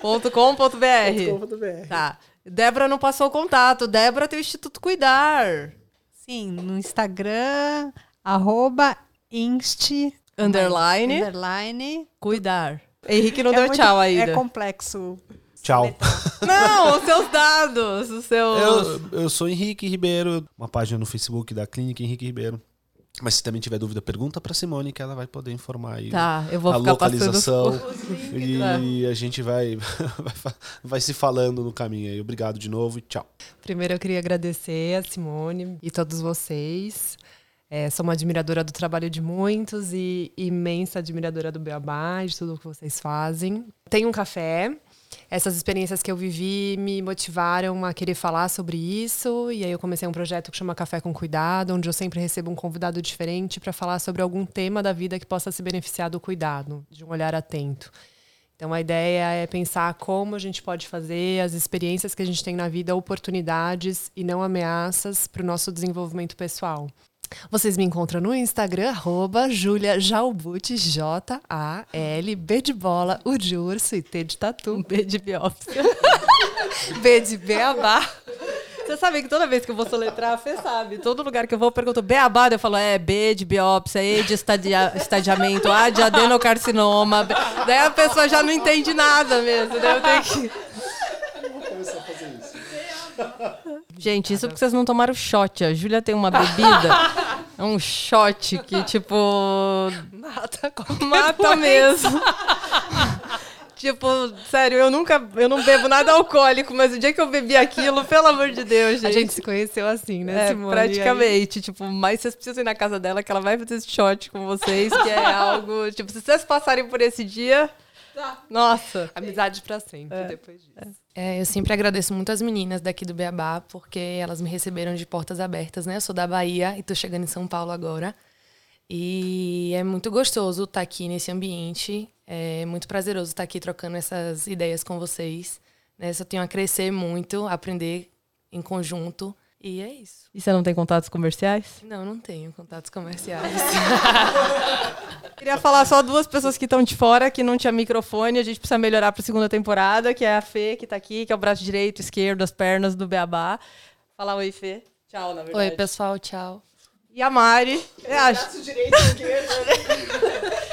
ponto com ponto br. Tá. Débora não passou o contato. Débora tem o Instituto Cuidar. Sim, no Instagram, arroba inst... Underline. Underline. Cuidar. Henrique não é deu muito, tchau ainda. É complexo. Tchau. Não, os seus dados, os seus... Eu, eu sou Henrique Ribeiro, uma página no Facebook da Clínica Henrique Ribeiro. Mas se também tiver dúvida, pergunta para Simone que ela vai poder informar aí Tá, eu vou a ficar localização (laughs) passando... e a gente vai, (laughs) vai se falando no caminho aí. Obrigado de novo e tchau. Primeiro eu queria agradecer a Simone e todos vocês. É, sou uma admiradora do trabalho de muitos e imensa admiradora do Beabá, de tudo que vocês fazem. Tem um café essas experiências que eu vivi me motivaram a querer falar sobre isso. E aí eu comecei um projeto que chama Café com Cuidado, onde eu sempre recebo um convidado diferente para falar sobre algum tema da vida que possa se beneficiar do cuidado, de um olhar atento. Então a ideia é pensar como a gente pode fazer as experiências que a gente tem na vida oportunidades e não ameaças para o nosso desenvolvimento pessoal. Vocês me encontram no Instagram, arroba Julia Jalbuti, J-A-L, B de bola, U de urso e T de tatu. B de biópsia. (laughs) B de beabá. Você sabe que toda vez que eu vou soletrar, você sabe. Todo lugar que eu vou, eu pergunto beabá, eu falo, é, B de biópsia, E de estadia, estadiamento, A de adenocarcinoma. B... Daí a pessoa já não entende nada mesmo. Daí eu tenho que... Vou começar a fazer isso. Gente, isso porque vocês não tomaram shot. A Júlia tem uma bebida. (laughs) É um shot que, tipo. Mata, mata mesmo. (laughs) tipo, sério, eu nunca. Eu não bebo nada alcoólico, mas o dia que eu bebi aquilo, pelo amor de Deus, gente. A gente se conheceu assim, né, é, Simone? Praticamente. Tipo, mas vocês precisam ir na casa dela, que ela vai fazer esse shot com vocês, que é (laughs) algo. Tipo, se vocês passarem por esse dia. Nossa. Amizade para sempre é. depois disso. É, eu sempre agradeço muito as meninas daqui do Beabá, porque elas me receberam de portas abertas, né? Eu sou da Bahia e tô chegando em São Paulo agora. E é muito gostoso estar tá aqui nesse ambiente. É muito prazeroso estar tá aqui trocando essas ideias com vocês. Né? Só tenho a crescer muito, aprender em conjunto. E é isso. E você não tem contatos comerciais? Não, não tenho contatos comerciais. (laughs) Queria falar só duas pessoas que estão de fora, que não tinha microfone. A gente precisa melhorar para a segunda temporada, que é a Fê, que está aqui, que é o braço direito, esquerdo, as pernas do Beabá. Fala oi, Fê. Tchau, na verdade. Oi, pessoal, tchau. E a Mari. É, braço direito e esquerdo, né? (laughs)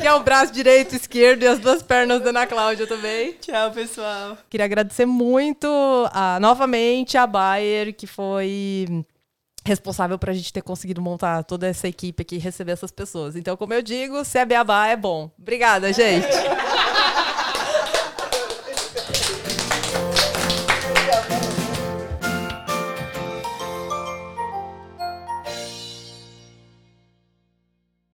que é o braço direito, esquerdo e as duas pernas da Ana Cláudia também. Tchau, pessoal. Queria agradecer muito a, novamente a Bayer, que foi responsável para a gente ter conseguido montar toda essa equipe aqui e receber essas pessoas. Então, como eu digo, se é beabá, é bom. Obrigada, gente.